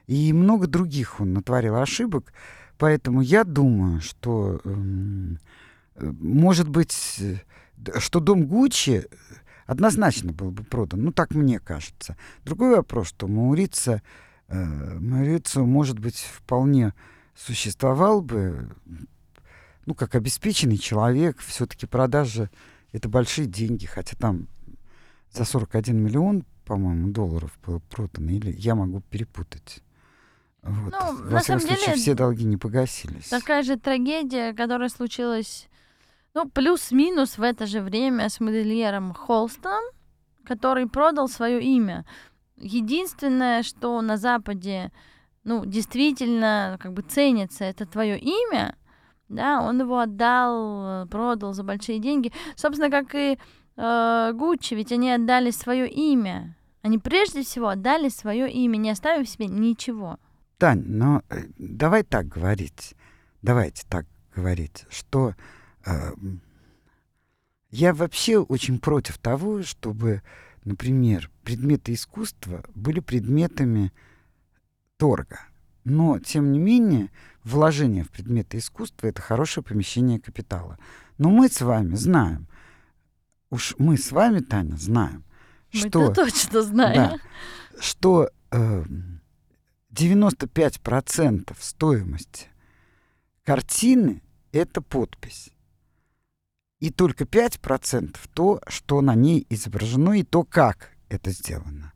И много других он натворил ошибок, поэтому я думаю, что, эм, э, может быть, э, что дом Гуччи однозначно был бы продан, ну так мне кажется. Другой вопрос, что Маурица, э, Маурицио, может быть, вполне существовал бы, ну, как обеспеченный человек, все-таки продажа это большие деньги, хотя там за 41 миллион, по-моему, долларов было продано, или я могу перепутать. Вот. Ну, Во на всяком самом случае, деле, все долги не погасились. Такая же трагедия, которая случилась, ну, плюс-минус в это же время с модельером Холстоном, который продал свое имя. Единственное, что на Западе, ну, действительно, как бы ценится, это твое имя, да, он его отдал, продал за большие деньги. Собственно, как и э, Гуччи, ведь они отдали свое имя. Они прежде всего отдали свое имя, не оставив себе ничего. Тань, но э, давай так говорить, давайте так говорить, что э, я вообще очень против того, чтобы, например, предметы искусства были предметами торга. Но, тем не менее, вложение в предметы искусства — это хорошее помещение капитала. Но мы с вами знаем, уж мы с вами, Таня, знаем, что... Мы-то точно знаем. Да, что э, 95% стоимости картины — это подпись. И только 5% то, что на ней изображено, и то, как это сделано.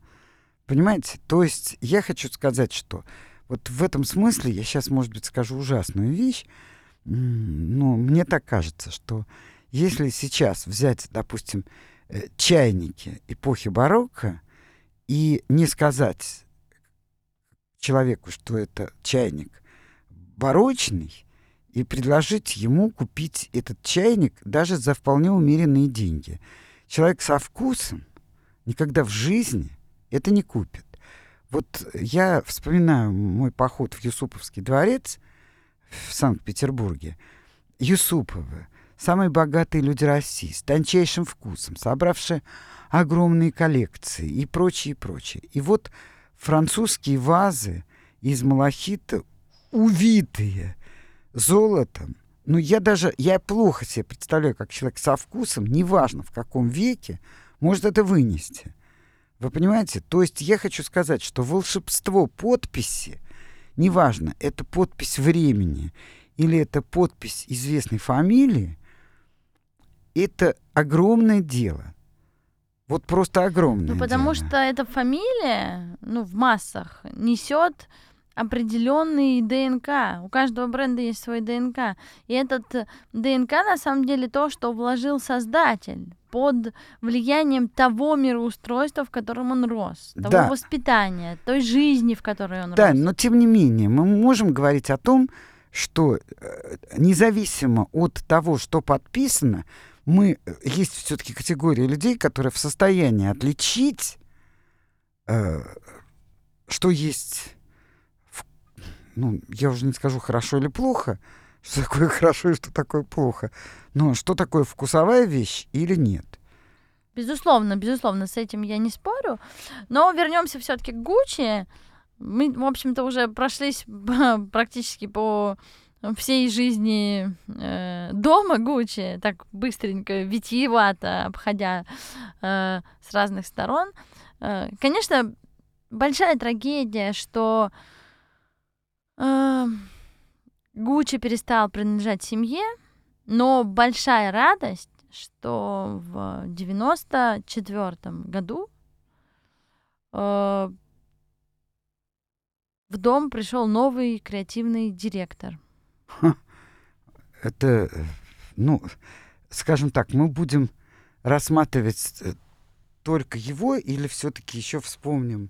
Понимаете? То есть я хочу сказать, что вот в этом смысле, я сейчас, может быть, скажу ужасную вещь, ну, мне так кажется, что если сейчас взять, допустим, э, чайники эпохи барокко и не сказать человеку, что это чайник барочный, и предложить ему купить этот чайник даже за вполне умеренные деньги. Человек со вкусом никогда в жизни это не купит. Вот я вспоминаю мой поход в Юсуповский дворец в Санкт-Петербурге. Юсуповы, самые богатые люди России, с тончайшим вкусом, собравшие огромные коллекции и прочее, и прочее. И вот французские вазы из малахита, увитые золотом. Ну, я даже, я плохо себе представляю, как человек со вкусом, неважно в каком веке, может это вынести. Вы понимаете? То есть я хочу сказать, что волшебство подписи, неважно, это подпись времени или это подпись известной фамилии, это огромное дело. Вот просто огромное. Ну, потому дело. что эта фамилия, ну, в массах несет определенный ДНК. У каждого бренда есть свой ДНК. И этот э, ДНК на самом деле то, что вложил создатель под влиянием того мироустройства, в котором он рос, того Да. воспитания, той жизни, в которой он Да, рос. но тем не менее, мы можем говорить о том, что э, независимо от того, что подписано, мы э, есть все-таки категория людей, которые в состоянии отличить, э, что есть, в- ну, я уже не скажу хорошо или плохо, что такое хорошо и что такое плохо, но что такое вкусовая вещь или нет. Безусловно, безусловно, с этим я не спорю. Но вернемся все-таки к Гуччи. Мы, в общем-то, уже прошлись практически по всей жизни э, дома Гуччи, так быстренько, витиевато, обходя э, с разных сторон. Э, конечно, большая трагедия, что э, Гуччи перестал принадлежать семье, но большая радость, что в 94 году э, в дом пришел новый креативный директор. Это, ну, скажем так, мы будем рассматривать э, только его или все-таки еще вспомним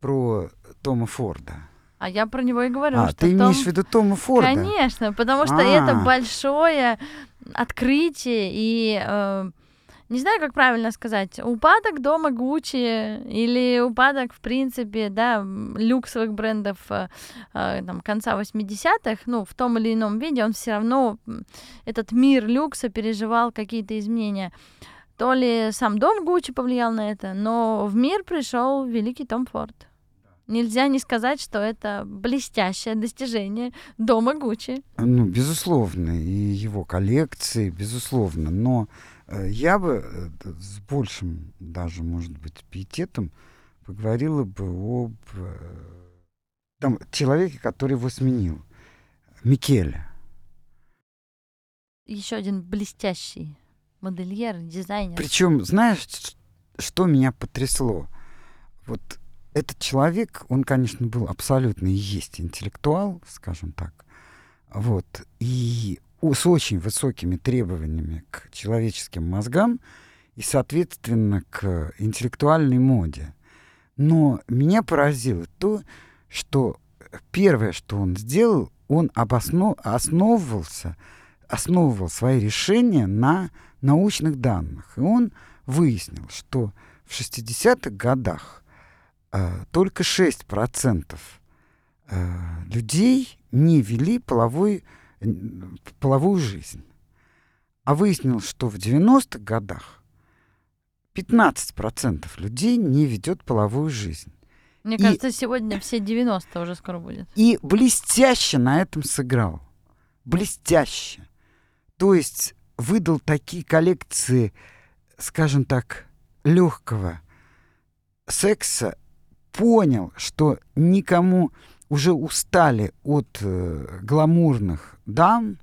про Тома Форда? А я про него и говорю, а, что ты Том- имеешь в виду Тома Форда? Конечно, потому что это А. большое открытие и э, не знаю, как правильно сказать, упадок дома Гуччи или упадок, в принципе, да, люксовых брендов э, э, там, конца 80-х, ну, в том или ином виде, он все равно, этот мир люкса переживал какие-то изменения. То ли сам дом Гуччи повлиял на это, но в мир пришел великий Том Форд. Нельзя не сказать, что это блестящее достижение дома Гуччи. Ну, безусловно, и его коллекции, безусловно. Но я бы э, с большим даже, может быть, пиететом поговорила бы об э, там, человеке, который его сменил. Микеле. Еще один блестящий модельер, дизайнер. Причем, знаешь, что меня потрясло? Вот этот человек, он, конечно, был абсолютно и есть интеллектуал, скажем так, вот, и с очень высокими требованиями к человеческим мозгам и, соответственно, к интеллектуальной моде. Но меня поразило то, что первое, что он сделал, он обосно... основывался, основывал свои решения на научных данных. И он выяснил, что в 60-х годах э, только 6% э, людей не вели половой, половую жизнь. А выяснил, что в 90-х годах 15% людей не ведет половую жизнь. Мне и- кажется, сегодня все 90 уже скоро будет. И блестяще на этом сыграл. Блестяще. То есть выдал такие коллекции, скажем так, легкого секса, понял, что никому уже устали от э, гламурных дам,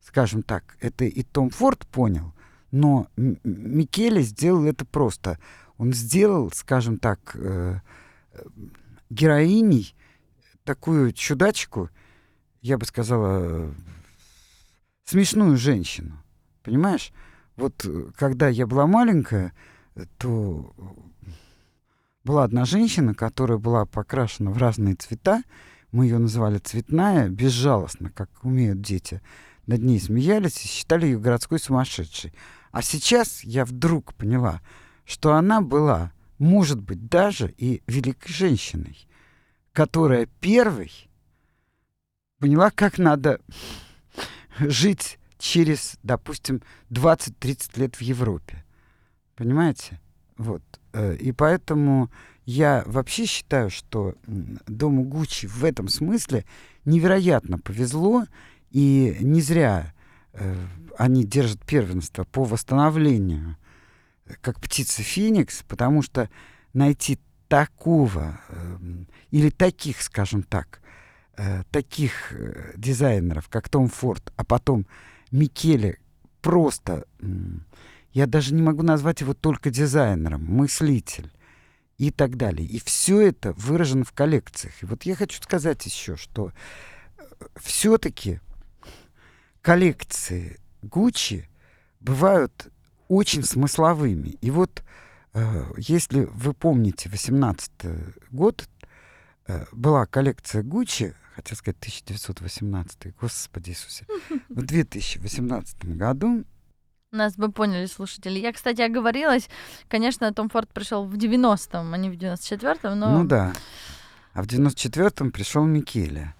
скажем так, это и Том Форд понял, но Микеле сделал это просто. Он сделал, скажем так, э, героиней такую чудачку, я бы сказала, смешную женщину. Понимаешь? Вот э, когда я была маленькая, то была одна женщина, которая была покрашена в разные цвета. Мы ее называли цветная, безжалостно, как умеют дети. Над ней смеялись и считали ее городской сумасшедшей. А сейчас я вдруг поняла, что она была, может быть, даже и великой женщиной, которая первой поняла, как надо жить через, допустим, 20-30 лет в Европе. Понимаете? Вот. Э, и поэтому я вообще считаю, что дому Гуччи в этом смысле невероятно повезло, и не зря э, они держат первенство по восстановлению, как птица Феникс, потому что найти такого э, или таких, скажем так, таких дизайнеров, как Том Форд, а потом Микеле просто я даже не могу назвать его только дизайнером, мыслитель и так далее. И все это выражено в коллекциях. И вот я хочу сказать еще, что э, все-таки коллекции Гуччи бывают очень смысловыми. И вот э, если вы помните 18 год, э, была коллекция Гуччи, хотел сказать 1918, господи Иисусе, в 2018 году нас бы поняли слушатели. Я, кстати, оговорилась. Конечно, Том Форд пришел в 90-м, а не в 94-м, но... Ну да. А в 94-м пришел Микеле.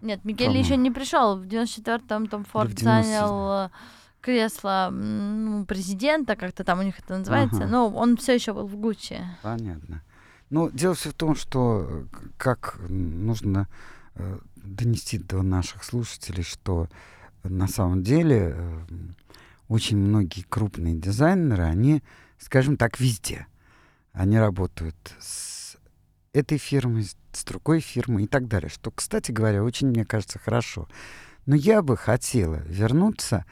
Нет, Микеле еще не пришел. В 94-м Том Форд занял э, кресло ну, президента, как-то там у них это называется, ага. но он все еще был в Гуччи. Понятно. Ну, дело все в том, что э, как нужно э, донести до наших слушателей, что на самом деле э, очень многие крупные дизайнеры, они, скажем так, везде. Они работают с этой фирмой, с другой фирмой и так далее. Что, кстати говоря, очень, мне кажется, хорошо. Но я бы хотела вернуться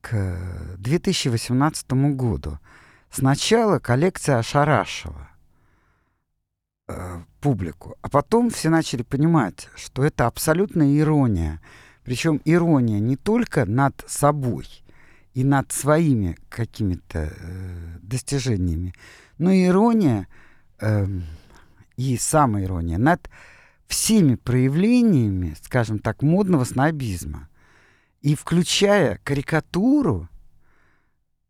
к 2018 году. Сначала коллекция ошарашила э, публику, а потом все начали понимать, что это абсолютная ирония. Причем ирония не только над собой – и над своими какими-то э, достижениями, но ирония э, и самоирония над всеми проявлениями, скажем так, модного снобизма. И включая карикатуру,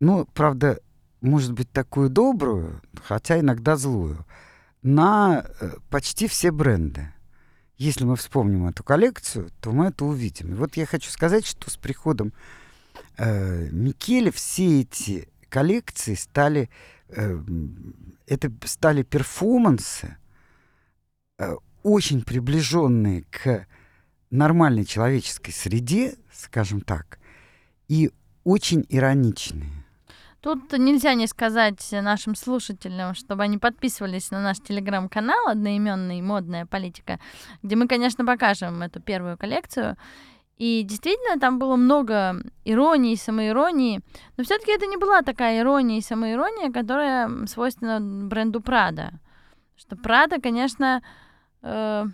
ну, правда, может быть, такую добрую, хотя иногда злую, на э, почти все бренды. Если мы вспомним эту коллекцию, то мы это увидим. И вот я хочу сказать, что с приходом э, Микеле все эти коллекции стали, э, это стали перформансы, э, очень приближенные к нормальной человеческой среде, скажем так, и очень ироничные. Тут нельзя не сказать нашим слушателям, чтобы они подписывались на наш телеграм-канал одноименный «Модная политика», где мы, конечно, покажем эту первую коллекцию. И действительно, там было много иронии, самоиронии, но все-таки это не была такая ирония и самоирония, которая свойственна бренду Прада. Что Прада, конечно, э,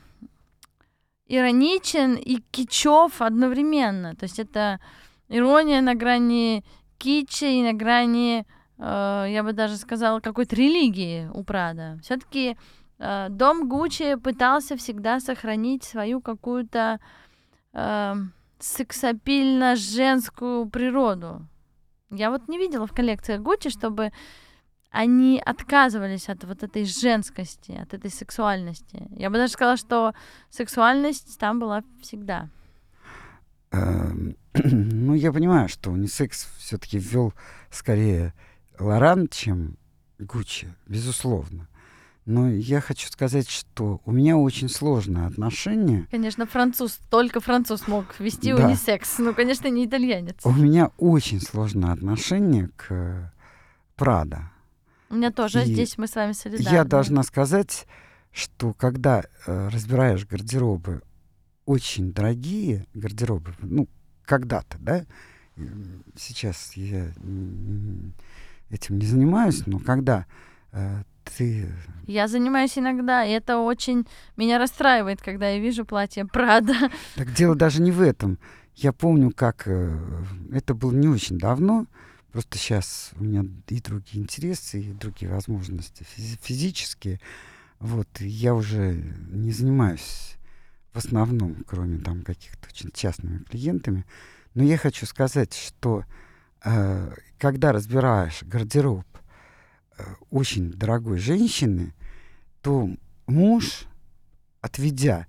ироничен и кичев одновременно. То есть это ирония на грани кича и на грани, э, я бы даже сказала, какой-то религии у Прада. Все-таки э, дом Гуччи пытался всегда сохранить свою какую-то э, сексапильно-женскую природу. Я вот не видела в коллекциях Гуччи, чтобы они отказывались от вот этой женскости, от этой сексуальности. Я бы даже сказала, что сексуальность там была всегда. Эм, ну, я понимаю, что унисекс все-таки ввел скорее Лоран, чем Гуччи, безусловно. Но я хочу сказать, что у меня очень сложное отношение. Конечно, француз, только француз мог вести да. унисекс. Ну, конечно, не итальянец. У меня очень сложное отношение к Прада. У меня тоже. И Здесь мы с вами солидарны. Я должна сказать, что когда э, разбираешь гардеробы, очень дорогие гардеробы, ну, когда-то, да, сейчас я этим не занимаюсь, но когда э, ты... Я занимаюсь иногда, и это очень меня расстраивает, когда я вижу платье Прада. Так дело даже не в этом. Я помню, как э, это было не очень давно, просто сейчас у меня и другие интересы, и другие возможности физи- физические. Вот, я уже не занимаюсь в основном, кроме там каких-то очень частными клиентами. Но я хочу сказать, что э, когда разбираешь гардероб очень дорогой женщины, то муж, отведя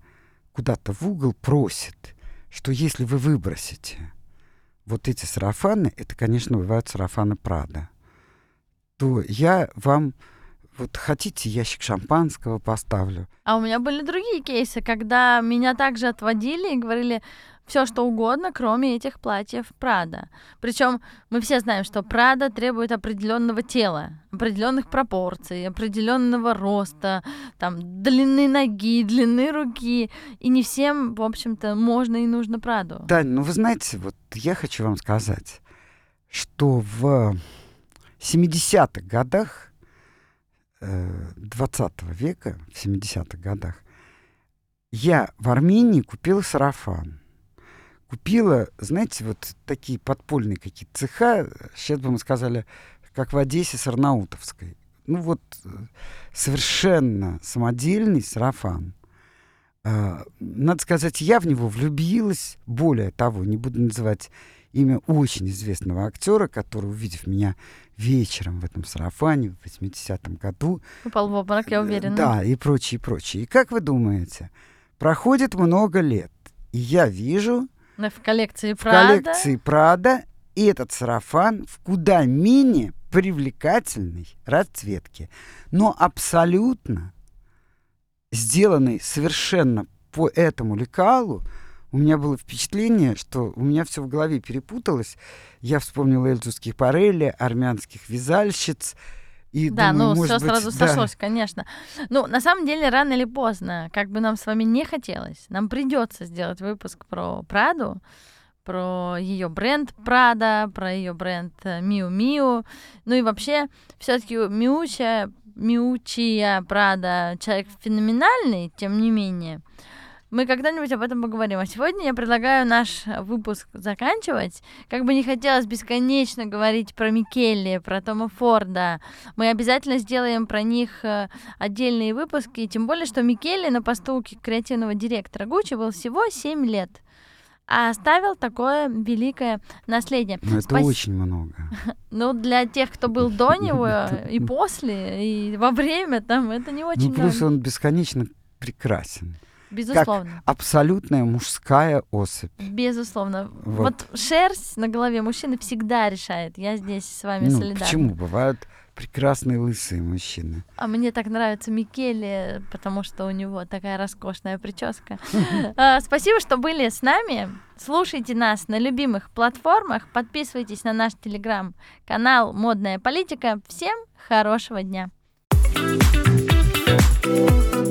куда-то в угол, просит, что если вы выбросите вот эти сарафаны, это, конечно, бывают сарафаны Прада, то я вам вот хотите, ящик шампанского поставлю. А у меня были другие кейсы, когда меня также отводили и говорили все что угодно, кроме этих платьев Прада. Причем мы все знаем, что Прада требует определенного тела, определенных пропорций, определенного роста, там длины ноги, длины руки, и не всем, в общем-то, можно и нужно Праду. Да, ну вы знаете, вот я хочу вам сказать, что в 70-х годах 20 века, в 70-х годах, я в Армении купила сарафан. Купила, знаете, вот такие подпольные какие-то цеха, сейчас бы мы сказали, как в Одессе с Арнаутовской. Ну вот совершенно самодельный сарафан. Надо сказать, я в него влюбилась. Более того, не буду называть имя очень известного актера, который, увидев меня вечером в этом сарафане в 80-м году... Упал в обморок, я уверена. Да, и прочее, и прочее. И как вы думаете, проходит много лет, и я вижу... В коллекции Прада. В коллекции Прада этот сарафан в куда менее привлекательной расцветке, но абсолютно сделанный совершенно по этому лекалу, у меня было впечатление, что у меня все в голове перепуталось. Я вспомнила Эльзу Скипарелли, армянских вязальщиц. И да, думаю, ну все сразу да. сошлось, конечно. Ну, на самом деле, рано или поздно, как бы нам с вами не хотелось, нам придется сделать выпуск про Праду, про ее бренд Прада, про ее бренд Миу Миу. Ну и вообще, все-таки Миуча, Миучия Прада человек феноменальный, тем не менее. Мы когда-нибудь об этом поговорим. А сегодня я предлагаю наш выпуск заканчивать. Как бы не хотелось бесконечно говорить про Микелли, про Тома Форда, мы обязательно сделаем про них э, отдельные выпуски. Тем более, что Микелли на посту креативного директора Гуччи был всего 7 лет а оставил такое великое наследие. Ну, это Спас... очень много. Ну, для тех, кто был до него и после, и во время, там, это не очень Ну, плюс он бесконечно прекрасен. Безусловно. Как абсолютная мужская особь. Безусловно. Вот. вот шерсть на голове мужчины всегда решает. Я здесь с вами ну, солидарна. Почему? Бывают прекрасные лысые мужчины. А мне так нравится Микеле, потому что у него такая роскошная прическа. А, спасибо, что были с нами. Слушайте нас на любимых платформах. Подписывайтесь на наш телеграм-канал «Модная политика». Всем хорошего дня! thank you